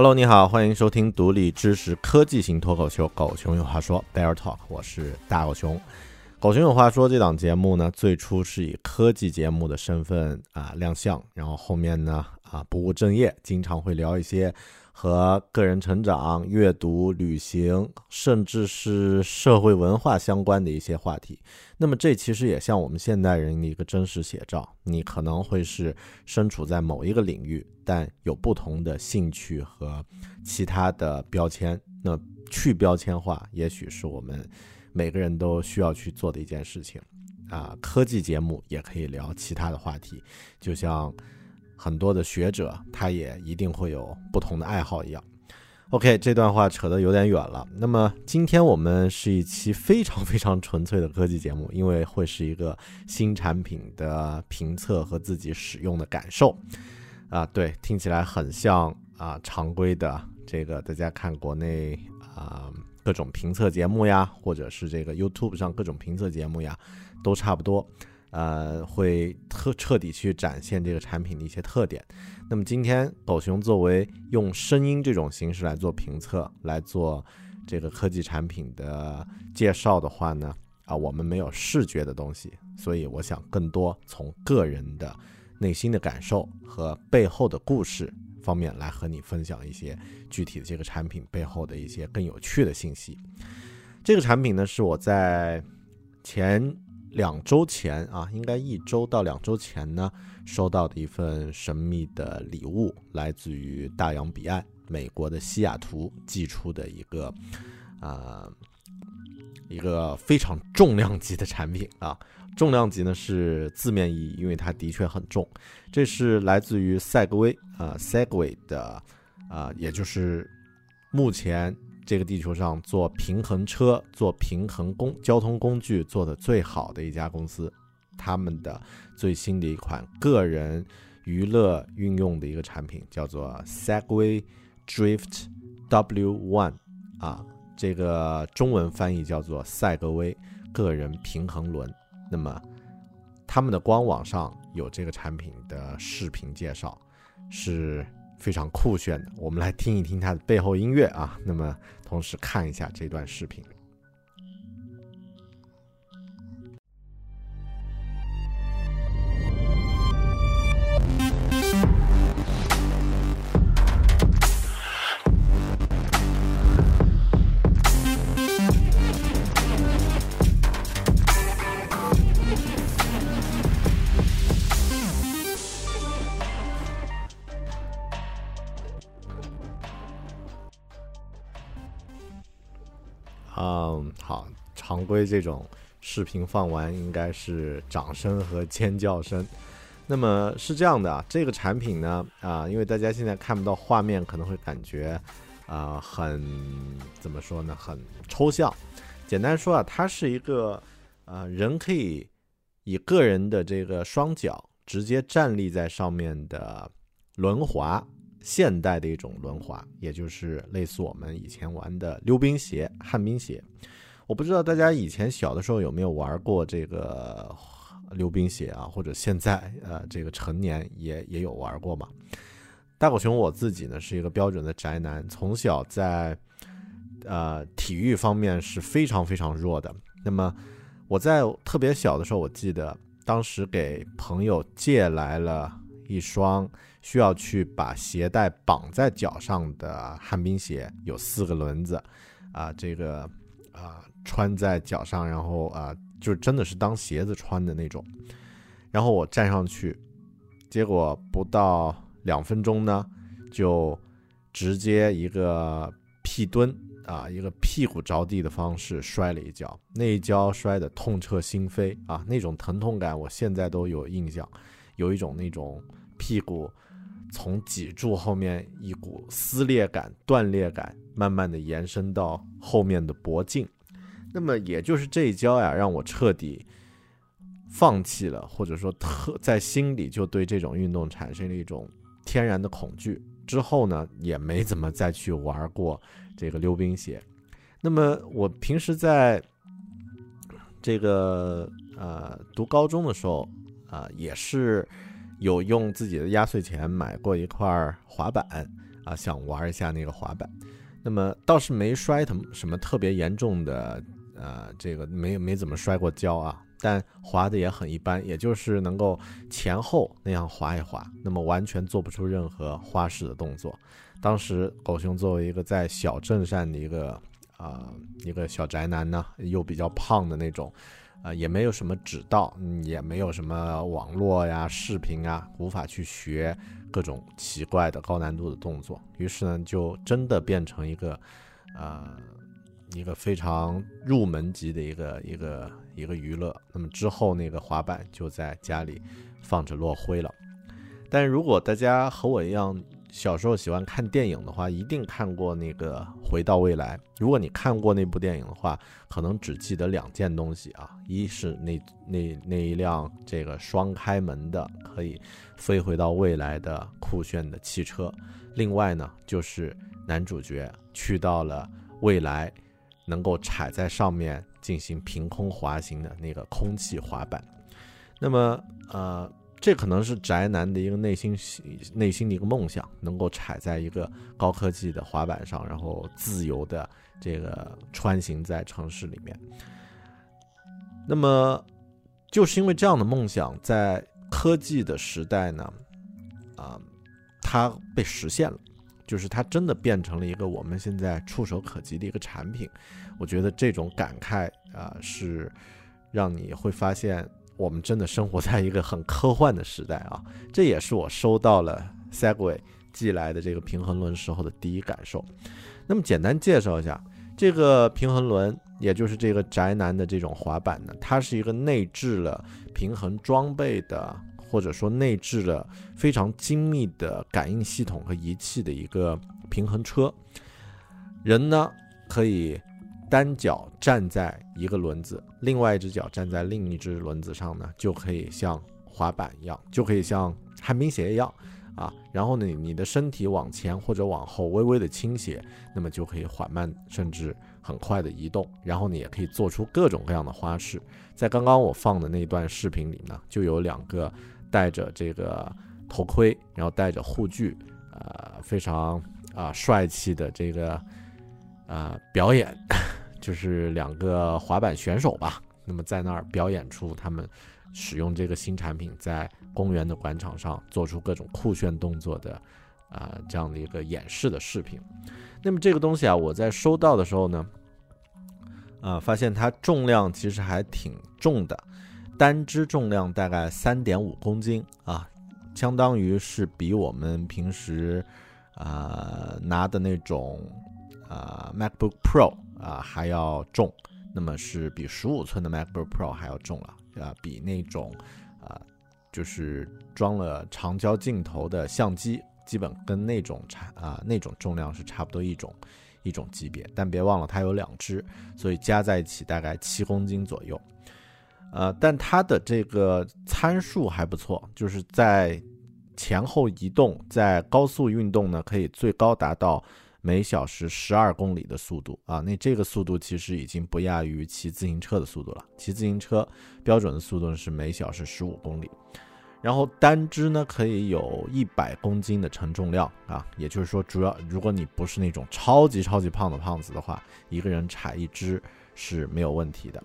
Hello，你好，欢迎收听独立知识科技型脱口秀《狗熊有话说》Bear Talk，我是大狗熊。《狗熊有话说》这档节目呢，最初是以科技节目的身份啊亮相，然后后面呢啊不务正业，经常会聊一些。和个人成长、阅读、旅行，甚至是社会文化相关的一些话题。那么，这其实也像我们现代人的一个真实写照。你可能会是身处在某一个领域，但有不同的兴趣和其他的标签。那去标签化，也许是我们每个人都需要去做的一件事情。啊，科技节目也可以聊其他的话题，就像。很多的学者，他也一定会有不同的爱好一样。OK，这段话扯得有点远了。那么今天我们是一期非常非常纯粹的科技节目，因为会是一个新产品的评测和自己使用的感受。啊，对，听起来很像啊常规的这个大家看国内啊各种评测节目呀，或者是这个 YouTube 上各种评测节目呀，都差不多。呃，会特彻底去展现这个产品的一些特点。那么今天狗熊作为用声音这种形式来做评测，来做这个科技产品的介绍的话呢，啊，我们没有视觉的东西，所以我想更多从个人的内心的感受和背后的故事方面来和你分享一些具体的这个产品背后的一些更有趣的信息。这个产品呢，是我在前。两周前啊，应该一周到两周前呢，收到的一份神秘的礼物，来自于大洋彼岸美国的西雅图寄出的一个，啊，一个非常重量级的产品啊。重量级呢是字面意义，因为它的确很重。这是来自于赛格威啊，Segway 的啊，也就是目前。这个地球上做平衡车、做平衡工交通工具做的最好的一家公司，他们的最新的一款个人娱乐运用的一个产品叫做 Segway Drift W One 啊，这个中文翻译叫做赛格威个人平衡轮。那么他们的官网上有这个产品的视频介绍，是。非常酷炫的，我们来听一听它的背后音乐啊，那么同时看一下这段视频。视频放完应该是掌声和尖叫声。那么是这样的啊，这个产品呢，啊，因为大家现在看不到画面，可能会感觉啊很怎么说呢，很抽象。简单说啊，它是一个呃人可以以个人的这个双脚直接站立在上面的轮滑。现代的一种轮滑，也就是类似我们以前玩的溜冰鞋、旱冰鞋。我不知道大家以前小的时候有没有玩过这个溜冰鞋啊，或者现在呃这个成年也也有玩过嘛？大狗熊我自己呢是一个标准的宅男，从小在呃体育方面是非常非常弱的。那么我在特别小的时候，我记得当时给朋友借来了一双。需要去把鞋带绑在脚上的旱冰鞋有四个轮子，啊，这个啊穿在脚上，然后啊，就真的是当鞋子穿的那种。然后我站上去，结果不到两分钟呢，就直接一个屁蹲啊，一个屁股着地的方式摔了一跤。那一跤摔得痛彻心扉啊，那种疼痛感我现在都有印象，有一种那种屁股。从脊柱后面一股撕裂感、断裂感，慢慢的延伸到后面的脖颈。那么也就是这一跤呀，让我彻底放弃了，或者说特在心里就对这种运动产生了一种天然的恐惧。之后呢，也没怎么再去玩过这个溜冰鞋。那么我平时在这个呃读高中的时候啊，也是。有用自己的压岁钱买过一块滑板啊，想玩一下那个滑板，那么倒是没摔什么什么特别严重的，呃，这个没没怎么摔过跤啊，但滑的也很一般，也就是能够前后那样滑一滑，那么完全做不出任何花式的动作。当时狗熊作为一个在小镇上的一个啊一个小宅男呢，又比较胖的那种。啊，也没有什么指导，也没有什么网络呀、视频啊，无法去学各种奇怪的高难度的动作。于是呢，就真的变成一个，呃，一个非常入门级的一个一个一个娱乐。那么之后，那个滑板就在家里放着落灰了。但如果大家和我一样，小时候喜欢看电影的话，一定看过那个《回到未来》。如果你看过那部电影的话，可能只记得两件东西啊，一是那那那一辆这个双开门的可以飞回到未来的酷炫的汽车，另外呢就是男主角去到了未来，能够踩在上面进行凭空滑行的那个空气滑板。那么呃。这可能是宅男的一个内心内心的一个梦想，能够踩在一个高科技的滑板上，然后自由的这个穿行在城市里面。那么，就是因为这样的梦想，在科技的时代呢，啊，它被实现了，就是它真的变成了一个我们现在触手可及的一个产品。我觉得这种感慨啊，是让你会发现。我们真的生活在一个很科幻的时代啊！这也是我收到了 Segway 寄来的这个平衡轮时候的第一感受。那么简单介绍一下这个平衡轮，也就是这个宅男的这种滑板呢，它是一个内置了平衡装备的，或者说内置了非常精密的感应系统和仪器的一个平衡车。人呢可以。单脚站在一个轮子，另外一只脚站在另一只轮子上呢，就可以像滑板一样，就可以像旱冰鞋一样啊。然后呢，你的身体往前或者往后微微的倾斜，那么就可以缓慢甚至很快的移动。然后你也可以做出各种各样的花式。在刚刚我放的那段视频里呢，就有两个戴着这个头盔，然后戴着护具，呃，非常啊帅气的这个啊表演。就是两个滑板选手吧，那么在那儿表演出他们使用这个新产品在公园的广场上做出各种酷炫动作的啊这样的一个演示的视频。那么这个东西啊，我在收到的时候呢，啊发现它重量其实还挺重的，单只重量大概三点五公斤啊，相当于是比我们平时啊拿的那种啊 MacBook Pro。啊，还要重，那么是比十五寸的 MacBook Pro 还要重了啊，比那种啊，就是装了长焦镜头的相机，基本跟那种差啊那种重量是差不多一种一种级别。但别忘了它有两只，所以加在一起大概七公斤左右。呃，但它的这个参数还不错，就是在前后移动，在高速运动呢，可以最高达到。每小时十二公里的速度啊，那这个速度其实已经不亚于骑自行车的速度了。骑自行车标准的速度是每小时十五公里，然后单只呢可以有一百公斤的承重量啊，也就是说，主要如果你不是那种超级超级胖的胖子的话，一个人踩一只是没有问题的。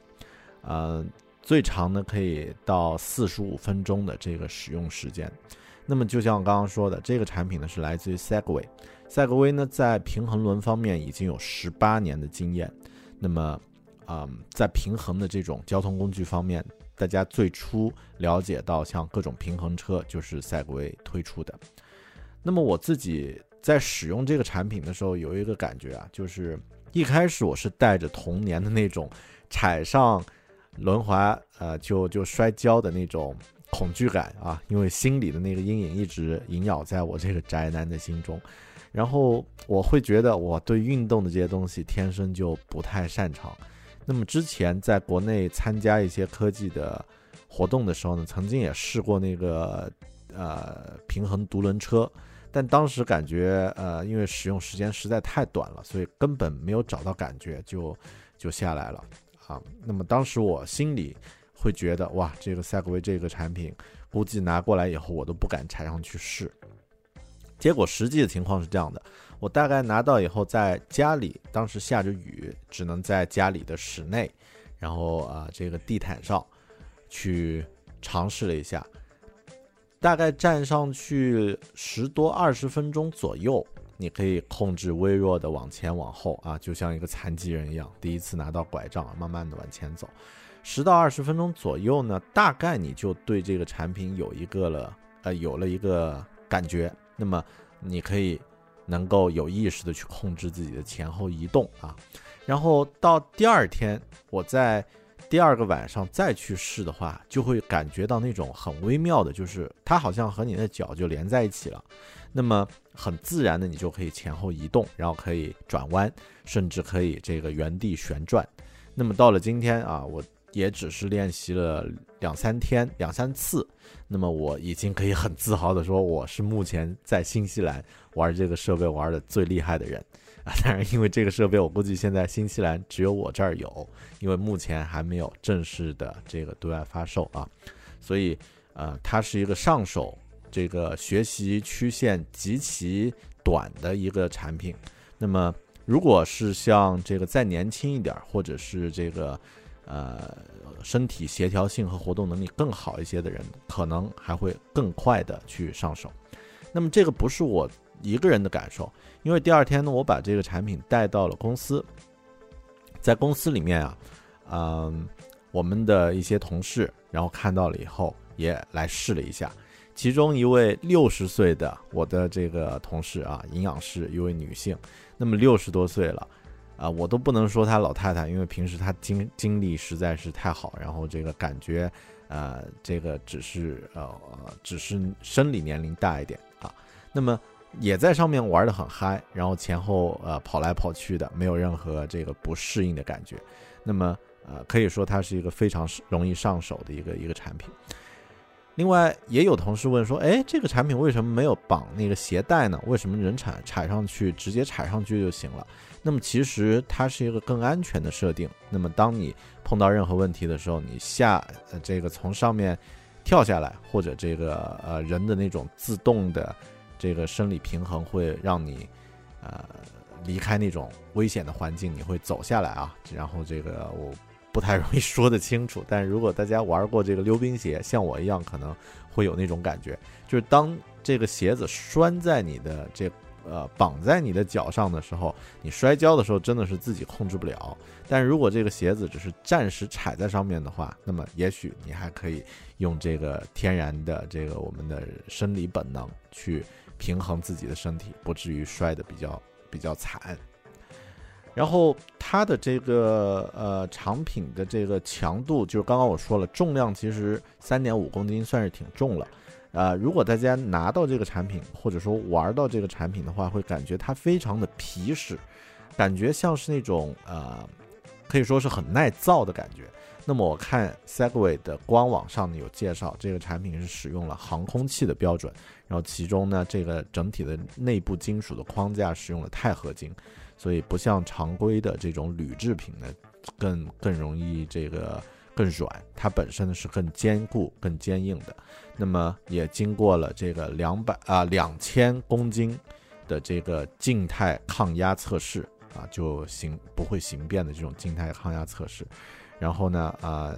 呃，最长呢可以到四十五分钟的这个使用时间。那么就像我刚刚说的，这个产品呢是来自于 Segway。赛格威呢，在平衡轮方面已经有十八年的经验。那么，嗯，在平衡的这种交通工具方面，大家最初了解到像各种平衡车就是赛格威推出的。那么我自己在使用这个产品的时候，有一个感觉啊，就是一开始我是带着童年的那种踩上轮滑呃就就摔跤的那种恐惧感啊，因为心里的那个阴影一直萦绕在我这个宅男的心中。然后我会觉得我对运动的这些东西天生就不太擅长。那么之前在国内参加一些科技的活动的时候呢，曾经也试过那个呃平衡独轮车，但当时感觉呃因为使用时间实在太短了，所以根本没有找到感觉，就就下来了啊。那么当时我心里会觉得哇，这个赛格威这个产品估计拿过来以后我都不敢踩上去试。结果实际的情况是这样的，我大概拿到以后，在家里，当时下着雨，只能在家里的室内，然后啊，这个地毯上，去尝试了一下，大概站上去十多二十分钟左右，你可以控制微弱的往前往后啊，就像一个残疾人一样，第一次拿到拐杖，慢慢的往前走，十到二十分钟左右呢，大概你就对这个产品有一个了，呃，有了一个感觉。那么你可以能够有意识的去控制自己的前后移动啊，然后到第二天我在第二个晚上再去试的话，就会感觉到那种很微妙的，就是它好像和你的脚就连在一起了，那么很自然的你就可以前后移动，然后可以转弯，甚至可以这个原地旋转。那么到了今天啊，我。也只是练习了两三天、两三次，那么我已经可以很自豪的说，我是目前在新西兰玩这个设备玩的最厉害的人啊！当然，因为这个设备我估计现在新西兰只有我这儿有，因为目前还没有正式的这个对外发售啊，所以呃，它是一个上手、这个学习曲线极其短的一个产品。那么，如果是像这个再年轻一点，或者是这个。呃，身体协调性和活动能力更好一些的人，可能还会更快的去上手。那么这个不是我一个人的感受，因为第二天呢，我把这个产品带到了公司，在公司里面啊，嗯，我们的一些同事，然后看到了以后也来试了一下。其中一位六十岁的我的这个同事啊，营养师，一位女性，那么六十多岁了。啊，我都不能说她老太太，因为平时她精精力实在是太好，然后这个感觉，呃，这个只是呃，只是生理年龄大一点啊。那么也在上面玩的很嗨，然后前后呃跑来跑去的，没有任何这个不适应的感觉。那么呃，可以说它是一个非常容易上手的一个一个产品。另外也有同事问说，哎，这个产品为什么没有绑那个鞋带呢？为什么人踩踩上去直接踩上去就行了？那么其实它是一个更安全的设定。那么当你碰到任何问题的时候，你下呃这个从上面跳下来，或者这个呃人的那种自动的这个生理平衡会让你呃离开那种危险的环境，你会走下来啊。然后这个我不太容易说得清楚，但如果大家玩过这个溜冰鞋，像我一样可能会有那种感觉，就是当这个鞋子拴在你的这。呃，绑在你的脚上的时候，你摔跤的时候真的是自己控制不了。但如果这个鞋子只是暂时踩在上面的话，那么也许你还可以用这个天然的这个我们的生理本能去平衡自己的身体，不至于摔得比较比较惨。然后它的这个呃产品的这个强度，就是刚刚我说了，重量其实三点五公斤算是挺重了。呃，如果大家拿到这个产品，或者说玩到这个产品的话，会感觉它非常的皮实，感觉像是那种呃，可以说是很耐造的感觉。那么我看 Segway 的官网上呢有介绍，这个产品是使用了航空器的标准，然后其中呢这个整体的内部金属的框架使用了钛合金，所以不像常规的这种铝制品呢，更更容易这个。更软，它本身呢是更坚固、更坚硬的。那么也经过了这个两百啊两千公斤的这个静态抗压测试啊，就形不会形变的这种静态抗压测试。然后呢，啊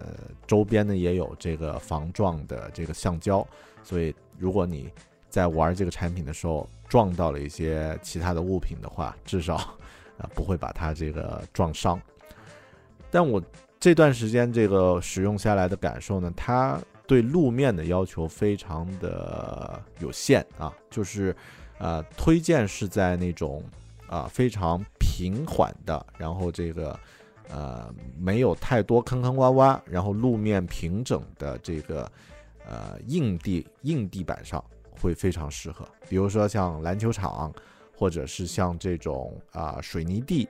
周边呢也有这个防撞的这个橡胶，所以如果你在玩这个产品的时候撞到了一些其他的物品的话，至少啊 不会把它这个撞伤。但我这段时间这个使用下来的感受呢，它对路面的要求非常的有限啊，就是呃，推荐是在那种啊非常平缓的，然后这个呃没有太多坑坑洼洼，然后路面平整的这个呃硬地硬地板上会非常适合，比如说像篮球场，或者是像这种啊水泥地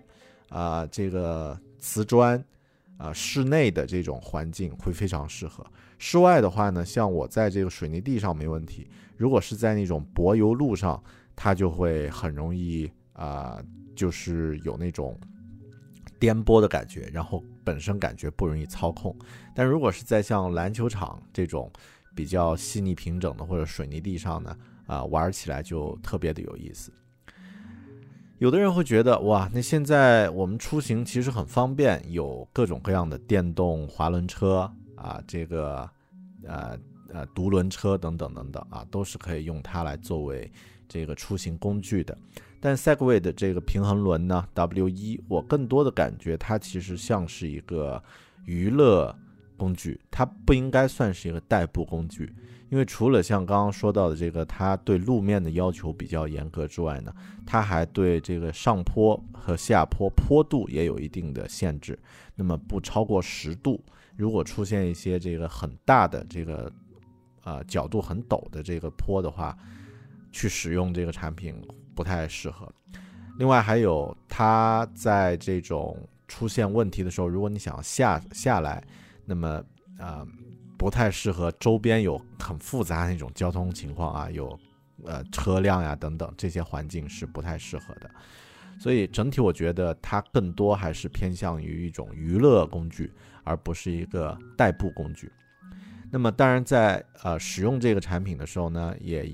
啊这个瓷砖。啊，室内的这种环境会非常适合。室外的话呢，像我在这个水泥地上没问题。如果是在那种柏油路上，它就会很容易啊，就是有那种颠簸的感觉，然后本身感觉不容易操控。但如果是在像篮球场这种比较细腻平整的或者水泥地上呢，啊，玩起来就特别的有意思。有的人会觉得哇，那现在我们出行其实很方便，有各种各样的电动滑轮车啊，这个呃呃独轮车等等等等啊，都是可以用它来作为这个出行工具的。但 Segway 的这个平衡轮呢，W 一，我更多的感觉它其实像是一个娱乐工具，它不应该算是一个代步工具。因为除了像刚刚说到的这个，它对路面的要求比较严格之外呢，它还对这个上坡和下坡坡度也有一定的限制。那么不超过十度，如果出现一些这个很大的这个，呃角度很陡的这个坡的话，去使用这个产品不太适合。另外还有它在这种出现问题的时候，如果你想下下来，那么啊。不太适合周边有很复杂那种交通情况啊，有呃车辆呀等等这些环境是不太适合的，所以整体我觉得它更多还是偏向于一种娱乐工具，而不是一个代步工具。那么当然在呃使用这个产品的时候呢，也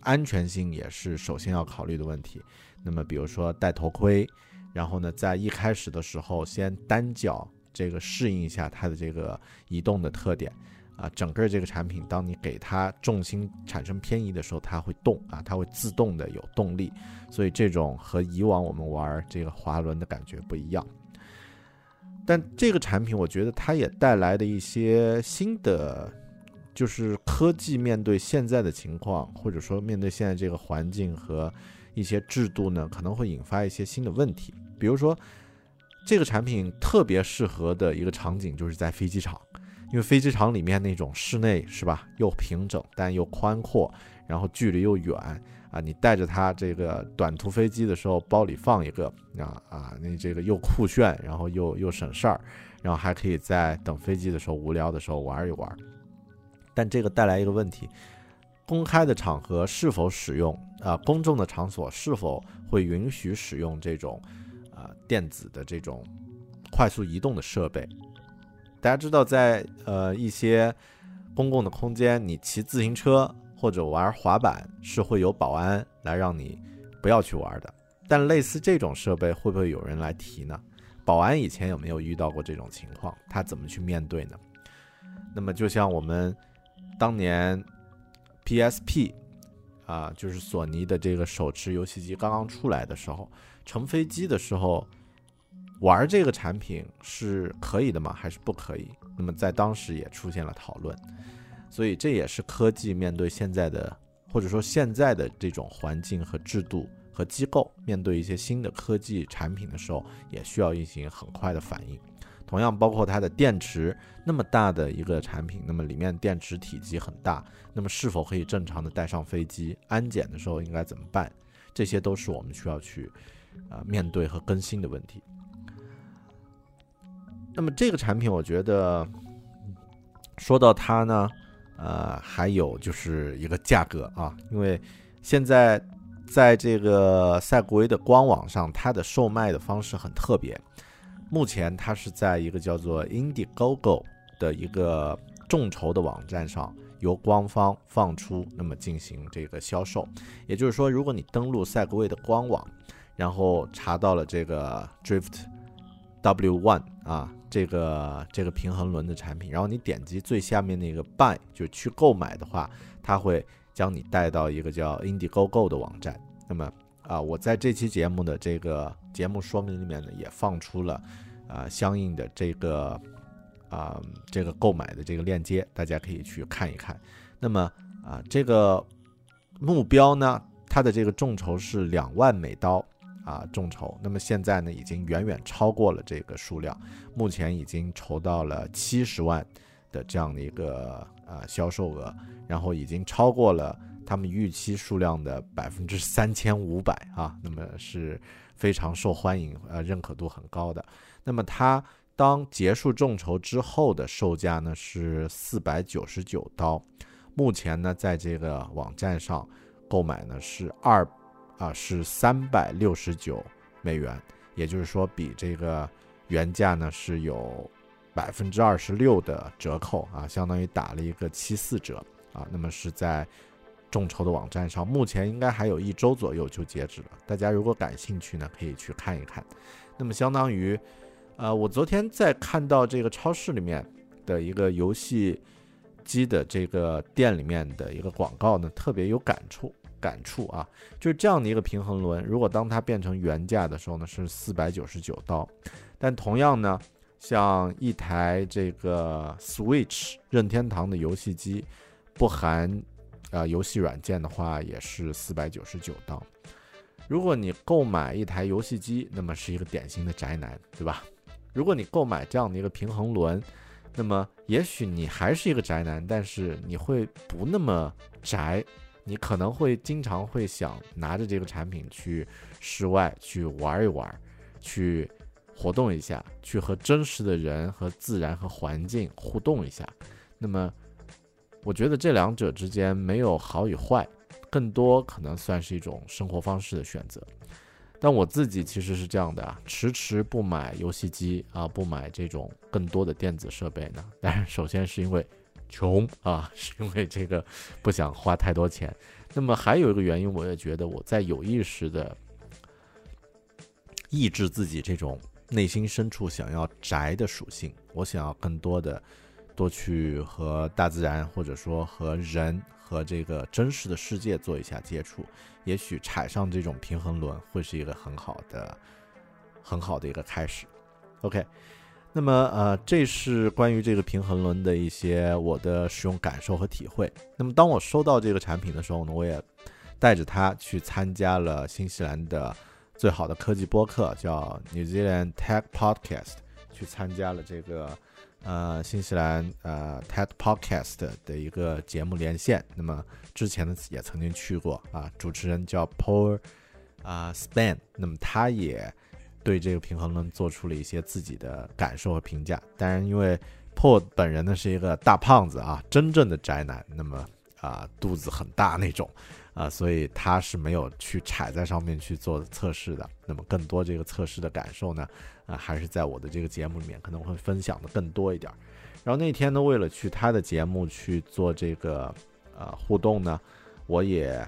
安全性也是首先要考虑的问题。那么比如说戴头盔，然后呢在一开始的时候先单脚这个适应一下它的这个移动的特点。啊，整个这个产品，当你给它重心产生偏移的时候，它会动啊，它会自动的有动力，所以这种和以往我们玩这个滑轮的感觉不一样。但这个产品，我觉得它也带来的一些新的，就是科技面对现在的情况，或者说面对现在这个环境和一些制度呢，可能会引发一些新的问题。比如说，这个产品特别适合的一个场景就是在飞机场。因为飞机场里面那种室内是吧，又平整但又宽阔，然后距离又远啊，你带着它这个短途飞机的时候，包里放一个啊啊，那这个又酷炫，然后又又省事儿，然后还可以在等飞机的时候无聊的时候玩一玩。但这个带来一个问题，公开的场合是否使用啊？公众的场所是否会允许使用这种电子的这种快速移动的设备？大家知道，在呃一些公共的空间，你骑自行车或者玩滑板是会有保安来让你不要去玩的。但类似这种设备，会不会有人来提呢？保安以前有没有遇到过这种情况？他怎么去面对呢？那么就像我们当年 PSP 啊，就是索尼的这个手持游戏机刚刚出来的时候，乘飞机的时候。玩这个产品是可以的吗？还是不可以？那么在当时也出现了讨论，所以这也是科技面对现在的，或者说现在的这种环境和制度和机构，面对一些新的科技产品的时候，也需要进行很快的反应。同样，包括它的电池那么大的一个产品，那么里面电池体积很大，那么是否可以正常的带上飞机？安检的时候应该怎么办？这些都是我们需要去啊面对和更新的问题。那么这个产品，我觉得说到它呢，呃，还有就是一个价格啊，因为现在在这个赛格威的官网上，它的售卖的方式很特别。目前它是在一个叫做 Indiegogo 的一个众筹的网站上，由官方放出，那么进行这个销售。也就是说，如果你登录赛格威的官网，然后查到了这个 Drift W One 啊。这个这个平衡轮的产品，然后你点击最下面那个 buy 就去购买的话，它会将你带到一个叫 Indiegogo 的网站。那么啊，我在这期节目的这个节目说明里面呢，也放出了啊相应的这个啊这个购买的这个链接，大家可以去看一看。那么啊这个目标呢，它的这个众筹是两万美刀啊众筹，那么现在呢已经远远超过了这个数量，目前已经筹到了七十万的这样的一个啊销售额，然后已经超过了。他们预期数量的百分之三千五百啊，那么是非常受欢迎，呃，认可度很高的。那么它当结束众筹之后的售价呢是四百九十九刀，目前呢在这个网站上购买呢是二啊是三百六十九美元，也就是说比这个原价呢是有百分之二十六的折扣啊，相当于打了一个七四折啊，那么是在。众筹的网站上，目前应该还有一周左右就截止了。大家如果感兴趣呢，可以去看一看。那么相当于，呃，我昨天在看到这个超市里面的一个游戏机的这个店里面的一个广告呢，特别有感触。感触啊，就是这样的一个平衡轮，如果当它变成原价的时候呢，是四百九十九刀。但同样呢，像一台这个 Switch 任天堂的游戏机，不含。呃，游戏软件的话也是四百九十九刀。如果你购买一台游戏机，那么是一个典型的宅男，对吧？如果你购买这样的一个平衡轮，那么也许你还是一个宅男，但是你会不那么宅，你可能会经常会想拿着这个产品去室外去玩一玩，去活动一下，去和真实的人和自然和环境互动一下。那么。我觉得这两者之间没有好与坏，更多可能算是一种生活方式的选择。但我自己其实是这样的啊，迟迟不买游戏机啊，不买这种更多的电子设备呢。当然，首先是因为穷啊，是因为这个不想花太多钱。那么还有一个原因，我也觉得我在有意识的抑制自己这种内心深处想要宅的属性，我想要更多的。多去和大自然，或者说和人和这个真实的世界做一下接触，也许踩上这种平衡轮会是一个很好的、很好的一个开始。OK，那么呃，这是关于这个平衡轮的一些我的使用感受和体会。那么当我收到这个产品的时候呢，我也带着它去参加了新西兰的最好的科技播客，叫 New Zealand Tech Podcast，去参加了这个。呃，新西兰呃 TED Podcast 的一个节目连线，那么之前呢也曾经去过啊，主持人叫 Paul 啊 Span，那么他也对这个平衡轮做出了一些自己的感受和评价。当然，因为 Paul 本人呢是一个大胖子啊，真正的宅男，那么啊肚子很大那种。啊，所以他是没有去踩在上面去做测试的。那么更多这个测试的感受呢，啊，还是在我的这个节目里面可能会分享的更多一点。然后那天呢，为了去他的节目去做这个呃互动呢，我也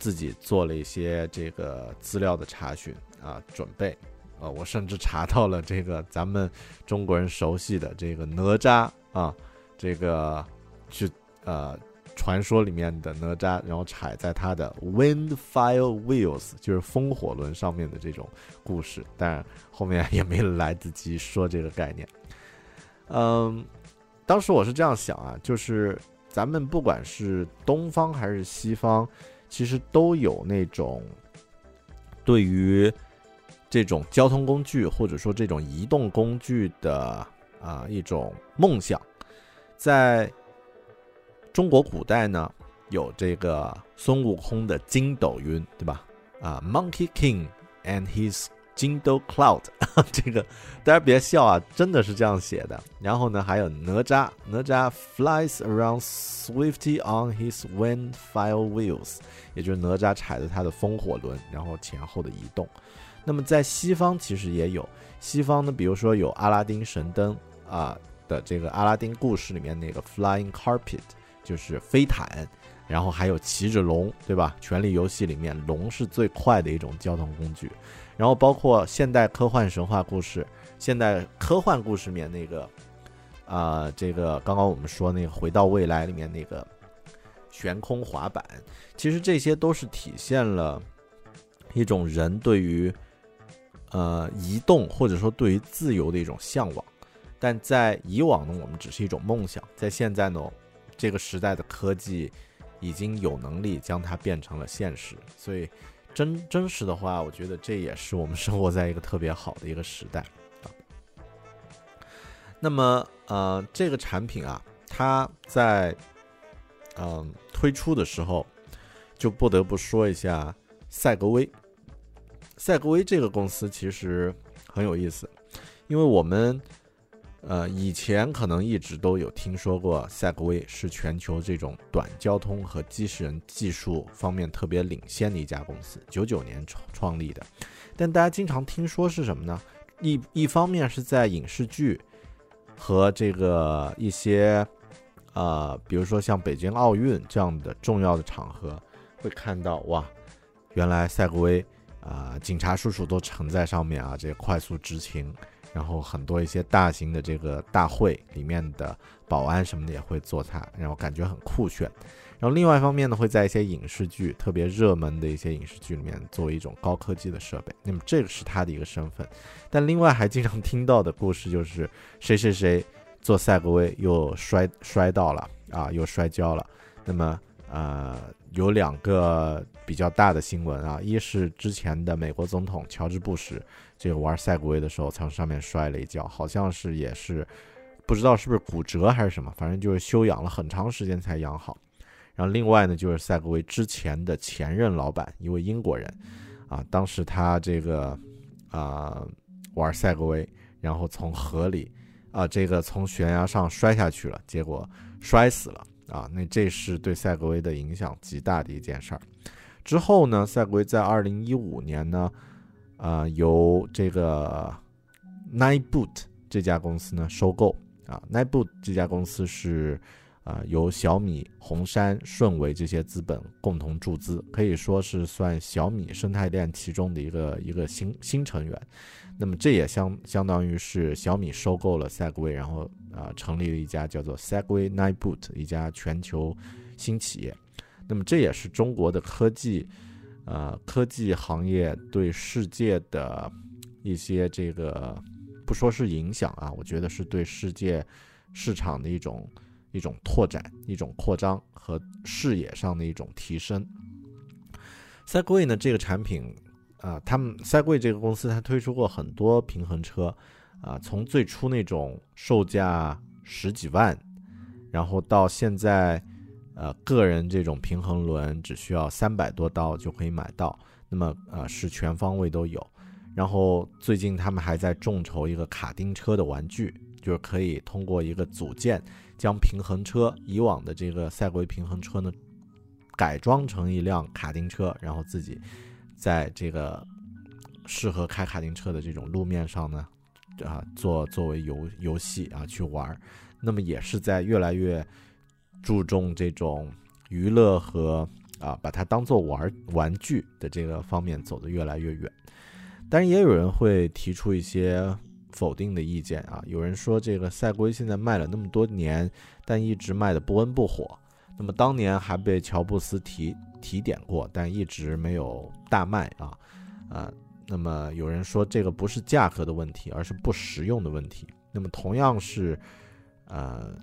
自己做了一些这个资料的查询啊准备。呃，我甚至查到了这个咱们中国人熟悉的这个哪吒啊，这个去呃。传说里面的哪吒，然后踩在他的 wind fire wheels，就是风火轮上面的这种故事，但后面也没来得及说这个概念。嗯，当时我是这样想啊，就是咱们不管是东方还是西方，其实都有那种对于这种交通工具或者说这种移动工具的啊一种梦想，在。中国古代呢，有这个孙悟空的筋斗云，对吧？啊，Monkey King and his 筋斗 Cloud，这个大家别笑啊，真的是这样写的。然后呢，还有哪吒，哪吒 flies around swiftly on his wind fire wheels，也就是哪吒踩着他的风火轮，然后前后的移动。那么在西方其实也有，西方呢，比如说有阿拉丁神灯啊的这个阿拉丁故事里面那个 Flying Carpet。就是飞毯，然后还有骑着龙，对吧？权力游戏里面龙是最快的一种交通工具，然后包括现代科幻神话故事、现代科幻故事里面那个，啊，这个刚刚我们说那个《回到未来》里面那个悬空滑板，其实这些都是体现了一种人对于呃移动或者说对于自由的一种向往。但在以往呢，我们只是一种梦想；在现在呢，这个时代的科技已经有能力将它变成了现实。所以，真真实的话，我觉得这也是我们生活在一个特别好的一个时代啊。那么，呃，这个产品啊，它在嗯推出的时候，就不得不说一下赛格威。赛格威这个公司其实很有意思，因为我们。呃，以前可能一直都有听说过赛格威是全球这种短交通和机器人技术方面特别领先的一家公司，九九年创创立的。但大家经常听说是什么呢？一一方面是在影视剧和这个一些呃，比如说像北京奥运这样的重要的场合，会看到哇，原来赛格威啊，警察叔叔都乘在上面啊，这快速执勤。然后很多一些大型的这个大会里面的保安什么的也会做它，然后感觉很酷炫。然后另外一方面呢，会在一些影视剧特别热门的一些影视剧里面作为一种高科技的设备。那么这个是他的一个身份。但另外还经常听到的故事就是谁谁谁做赛格威又摔摔到了啊，又摔跤了。那么呃有两个比较大的新闻啊，一是之前的美国总统乔治布什。这个玩赛格威的时候，从上面摔了一跤，好像是也是不知道是不是骨折还是什么，反正就是休养了很长时间才养好。然后另外呢，就是赛格威之前的前任老板，一位英国人，啊，当时他这个啊玩赛格威，然后从河里啊这个从悬崖上摔下去了，结果摔死了啊。那这是对赛格威的影响极大的一件事儿。之后呢，赛格威在二零一五年呢。啊，由这个 Nineboot 这家公司呢收购啊，Nineboot 这家公司是啊由小米、红杉、顺为这些资本共同注资，可以说是算小米生态链其中的一个一个新新成员。那么这也相相当于是小米收购了 Segway，然后啊成立了一家叫做 Segway Nineboot 一家全球新企业。那么这也是中国的科技。呃，科技行业对世界的一些这个，不说是影响啊，我觉得是对世界市场的一种一种拓展、一种扩张和视野上的一种提升。Segway 呢，这个产品啊，他们 Segway 这个公司它推出过很多平衡车啊，从最初那种售价十几万，然后到现在。呃，个人这种平衡轮只需要三百多刀就可以买到，那么呃是全方位都有。然后最近他们还在众筹一个卡丁车的玩具，就是可以通过一个组件将平衡车以往的这个赛格威平衡车呢改装成一辆卡丁车，然后自己在这个适合开卡丁车的这种路面上呢啊做作为游游戏啊去玩。那么也是在越来越。注重这种娱乐和啊，把它当做玩玩具的这个方面走得越来越远，当然也有人会提出一些否定的意见啊。有人说这个赛龟现在卖了那么多年，但一直卖的不温不火。那么当年还被乔布斯提提点过，但一直没有大卖啊啊。那么有人说这个不是价格的问题，而是不实用的问题。那么同样是呃。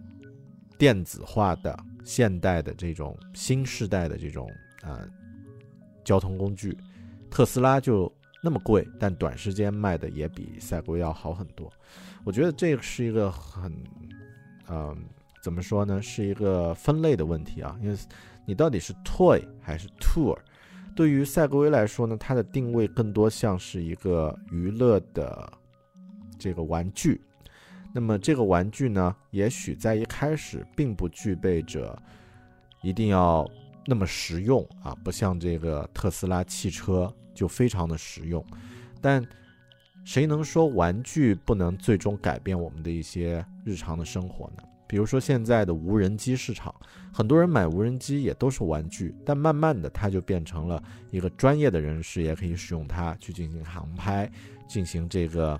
电子化的现代的这种新时代的这种啊交通工具，特斯拉就那么贵，但短时间卖的也比赛格要好很多。我觉得这是一个很，嗯，怎么说呢？是一个分类的问题啊。因为你到底是 toy 还是 tour？对于赛格威来说呢，它的定位更多像是一个娱乐的这个玩具。那么这个玩具呢，也许在一开始并不具备着一定要那么实用啊，不像这个特斯拉汽车就非常的实用。但谁能说玩具不能最终改变我们的一些日常的生活呢？比如说现在的无人机市场，很多人买无人机也都是玩具，但慢慢的它就变成了一个专业的人士也可以使用它去进行航拍，进行这个。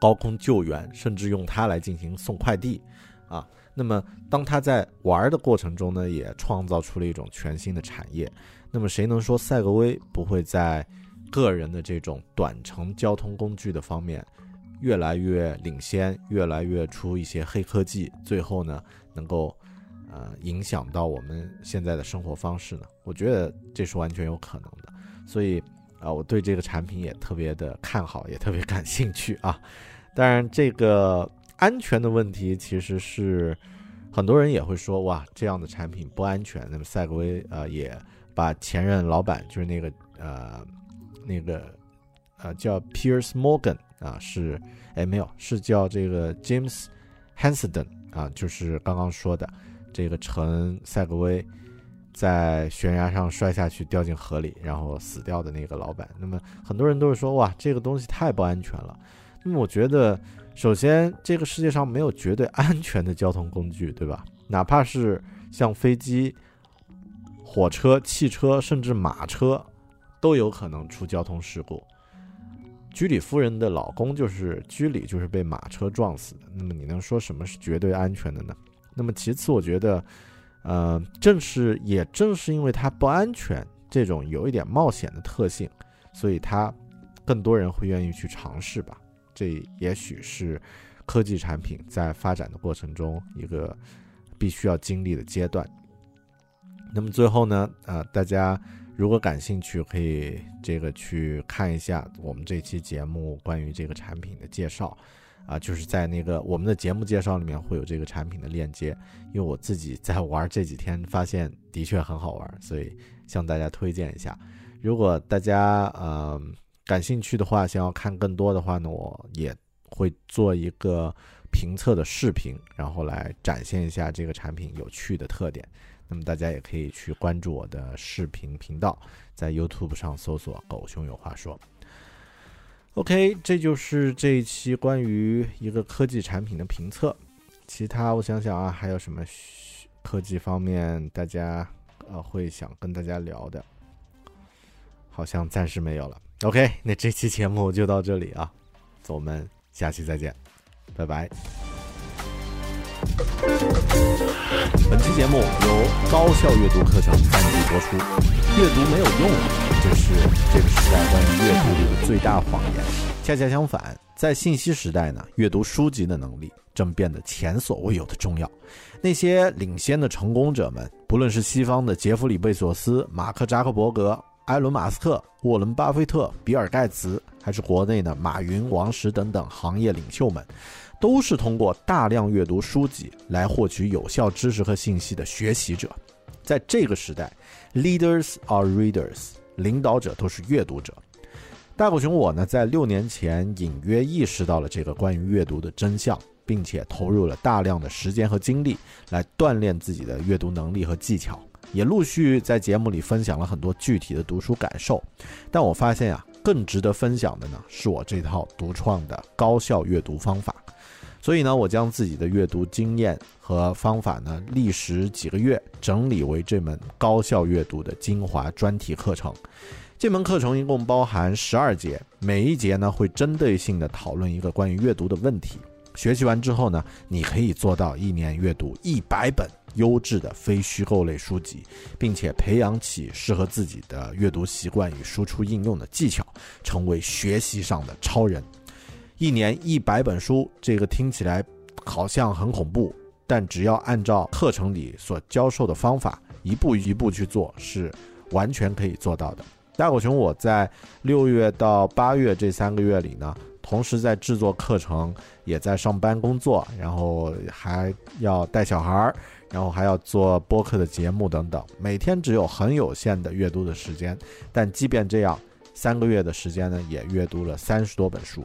高空救援，甚至用它来进行送快递，啊，那么当他在玩的过程中呢，也创造出了一种全新的产业。那么谁能说赛格威不会在个人的这种短程交通工具的方面越来越领先，越来越出一些黑科技，最后呢能够呃影响到我们现在的生活方式呢？我觉得这是完全有可能的。所以啊，我对这个产品也特别的看好，也特别感兴趣啊。当然，这个安全的问题其实是很多人也会说，哇，这样的产品不安全。那么赛格威呃也把前任老板就是那个呃那个呃叫 Piers Morgan 啊，是哎没有是叫这个 James Hansden 啊，就是刚刚说的这个乘赛格威在悬崖上摔下去掉进河里，然后死掉的那个老板。那么很多人都是说，哇，这个东西太不安全了。那么我觉得，首先这个世界上没有绝对安全的交通工具，对吧？哪怕是像飞机、火车、汽车，甚至马车，都有可能出交通事故。居里夫人的老公就是居里，就是被马车撞死的。那么你能说什么是绝对安全的呢？那么其次，我觉得，呃，正是也正是因为它不安全，这种有一点冒险的特性，所以它更多人会愿意去尝试吧。这也许是科技产品在发展的过程中一个必须要经历的阶段。那么最后呢，呃，大家如果感兴趣，可以这个去看一下我们这期节目关于这个产品的介绍，啊，就是在那个我们的节目介绍里面会有这个产品的链接。因为我自己在玩这几天，发现的确很好玩，所以向大家推荐一下。如果大家呃。感兴趣的话，想要看更多的话呢，我也会做一个评测的视频，然后来展现一下这个产品有趣的特点。那么大家也可以去关注我的视频频道，在 YouTube 上搜索“狗熊有话说”。OK，这就是这一期关于一个科技产品的评测。其他我想想啊，还有什么科技方面大家呃会想跟大家聊的？好像暂时没有了。OK，那这期节目就到这里啊，我们下期再见，拜拜。本期节目由高效阅读课程赞助播出。阅读没有用，这是这个时代关于阅读的最大谎言。恰恰相反，在信息时代呢，阅读书籍的能力正变得前所未有的重要。那些领先的成功者们，不论是西方的杰弗里·贝索斯、马克·扎克伯格。埃伦·马斯克、沃伦·巴菲特、比尔·盖茨，还是国内的马云、王石等等行业领袖们，都是通过大量阅读书籍来获取有效知识和信息的学习者。在这个时代，leaders are readers，领导者都是阅读者。大狗熊我呢，在六年前隐约意识到了这个关于阅读的真相，并且投入了大量的时间和精力来锻炼自己的阅读能力和技巧。也陆续在节目里分享了很多具体的读书感受，但我发现啊，更值得分享的呢，是我这套独创的高效阅读方法。所以呢，我将自己的阅读经验和方法呢，历时几个月整理为这门高效阅读的精华专题课程。这门课程一共包含十二节，每一节呢会针对性的讨论一个关于阅读的问题。学习完之后呢，你可以做到一年阅读一百本优质的非虚构类书籍，并且培养起适合自己的阅读习惯与输出应用的技巧，成为学习上的超人。一年一百本书，这个听起来好像很恐怖，但只要按照课程里所教授的方法，一步一步去做，是完全可以做到的。大狗熊，我在六月到八月这三个月里呢。同时在制作课程，也在上班工作，然后还要带小孩儿，然后还要做播客的节目等等，每天只有很有限的阅读的时间。但即便这样，三个月的时间呢，也阅读了三十多本书。